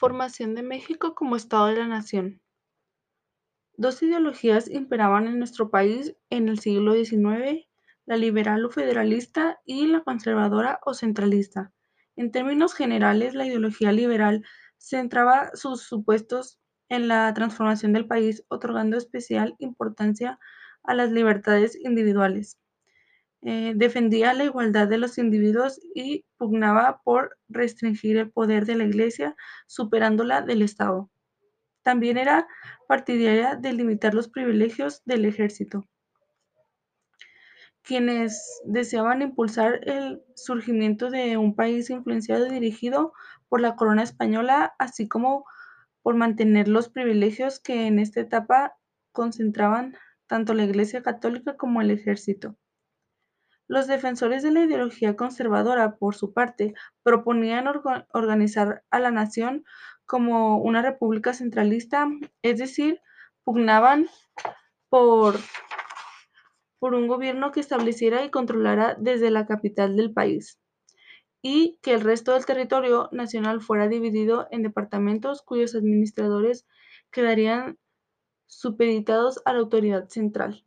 Formación de México como Estado de la Nación. Dos ideologías imperaban en nuestro país en el siglo XIX, la liberal o federalista y la conservadora o centralista. En términos generales, la ideología liberal centraba sus supuestos en la transformación del país, otorgando especial importancia a las libertades individuales. Eh, defendía la igualdad de los individuos y pugnaba por restringir el poder de la Iglesia, superándola del Estado. También era partidaria de limitar los privilegios del ejército. Quienes deseaban impulsar el surgimiento de un país influenciado y dirigido por la corona española, así como por mantener los privilegios que en esta etapa concentraban tanto la Iglesia católica como el ejército. Los defensores de la ideología conservadora, por su parte, proponían organizar a la nación como una república centralista, es decir, pugnaban por, por un gobierno que estableciera y controlara desde la capital del país y que el resto del territorio nacional fuera dividido en departamentos cuyos administradores quedarían supeditados a la autoridad central.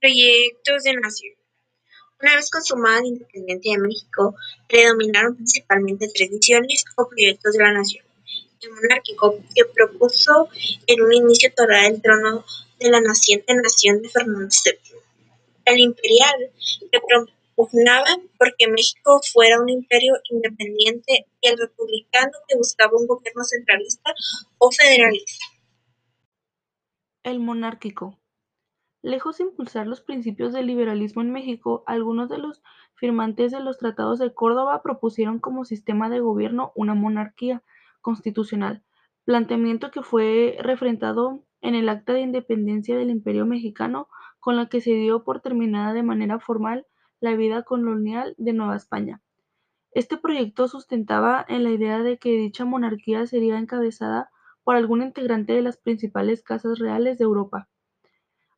Proyectos de nación. Una vez consumada la independencia de México, predominaron principalmente tres visiones o proyectos de la nación. El monárquico, que propuso en un inicio tomar el trono de la naciente nación de Fernando VII. El imperial, que propugnaba porque México fuera un imperio independiente y el republicano, que buscaba un gobierno centralista o federalista. El monárquico Lejos de impulsar los principios del liberalismo en México, algunos de los firmantes de los Tratados de Córdoba propusieron como sistema de gobierno una monarquía constitucional, planteamiento que fue refrendado en el Acta de Independencia del Imperio Mexicano, con la que se dio por terminada de manera formal la vida colonial de Nueva España. Este proyecto sustentaba en la idea de que dicha monarquía sería encabezada por algún integrante de las principales casas reales de Europa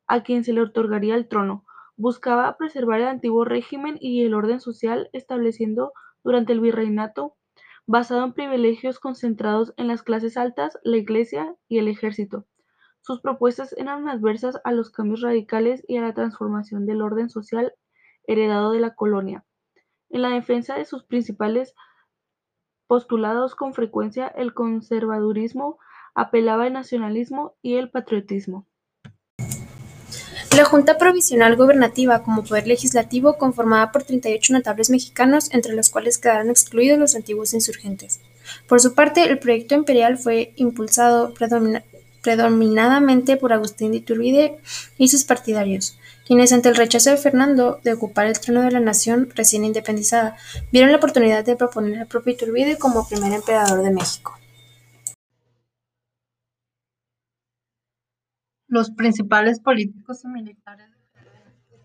a quien se le otorgaría el trono, buscaba preservar el antiguo régimen y el orden social estableciendo durante el virreinato, basado en privilegios concentrados en las clases altas, la Iglesia y el ejército. Sus propuestas eran adversas a los cambios radicales y a la transformación del orden social heredado de la colonia. En la defensa de sus principales postulados con frecuencia el conservadurismo apelaba al nacionalismo y el patriotismo. La Junta Provisional Gubernativa, como poder legislativo, conformada por 38 notables mexicanos, entre los cuales quedaron excluidos los antiguos insurgentes. Por su parte, el proyecto imperial fue impulsado predominadamente por Agustín de Iturbide y sus partidarios, quienes ante el rechazo de Fernando de ocupar el trono de la nación recién independizada, vieron la oportunidad de proponer al propio Iturbide como primer emperador de México. Los principales políticos y militares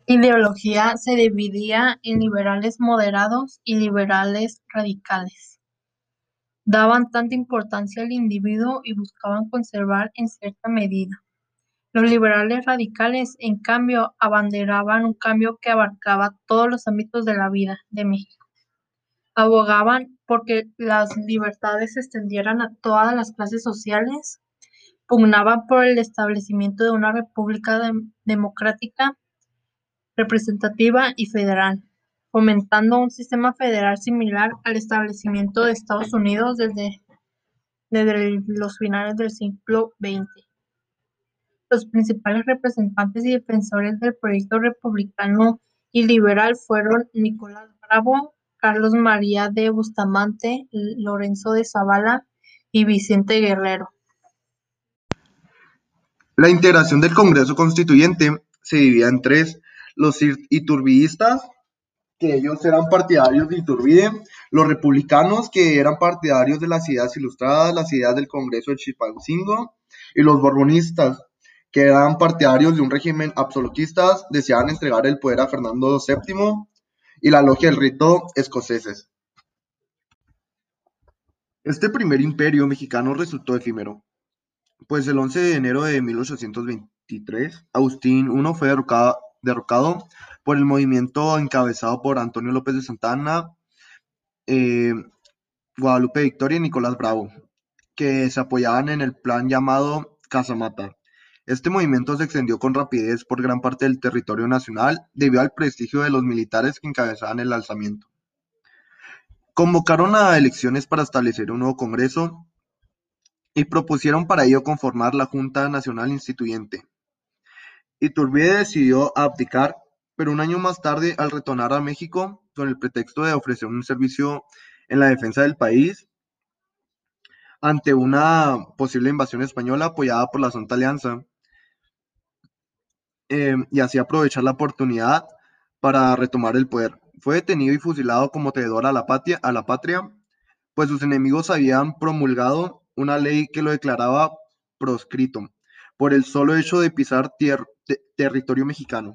de ideología se dividía en liberales moderados y liberales radicales. Daban tanta importancia al individuo y buscaban conservar en cierta medida. Los liberales radicales, en cambio, abanderaban un cambio que abarcaba todos los ámbitos de la vida de México. Abogaban porque las libertades se extendieran a todas las clases sociales pugnaba por el establecimiento de una república democrática, representativa y federal, fomentando un sistema federal similar al establecimiento de Estados Unidos desde, desde los finales del siglo XX. Los principales representantes y defensores del proyecto republicano y liberal fueron Nicolás Bravo, Carlos María de Bustamante, Lorenzo de Zavala y Vicente Guerrero. La integración del Congreso Constituyente se dividía en tres: los iturbidistas, que ellos eran partidarios de Iturbide, los republicanos, que eran partidarios de las ideas ilustradas, las ideas del Congreso de Chilpancingo, y los borbonistas, que eran partidarios de un régimen absolutista, deseaban entregar el poder a Fernando VII y la logia del rito escoceses. Este primer imperio mexicano resultó efímero. Pues el 11 de enero de 1823, Agustín I fue derrocado, por el movimiento encabezado por Antonio López de Santana, eh, Guadalupe Victoria y Nicolás Bravo, que se apoyaban en el plan llamado Casamata. Este movimiento se extendió con rapidez por gran parte del territorio nacional debido al prestigio de los militares que encabezaban el alzamiento. Convocaron a elecciones para establecer un nuevo Congreso y propusieron para ello conformar la Junta Nacional Instituyente. Iturbide decidió abdicar, pero un año más tarde, al retornar a México, con el pretexto de ofrecer un servicio en la defensa del país, ante una posible invasión española apoyada por la Santa Alianza, eh, y así aprovechar la oportunidad para retomar el poder. Fue detenido y fusilado como traidor a la patria, pues sus enemigos habían promulgado una ley que lo declaraba proscrito por el solo hecho de pisar territorio mexicano.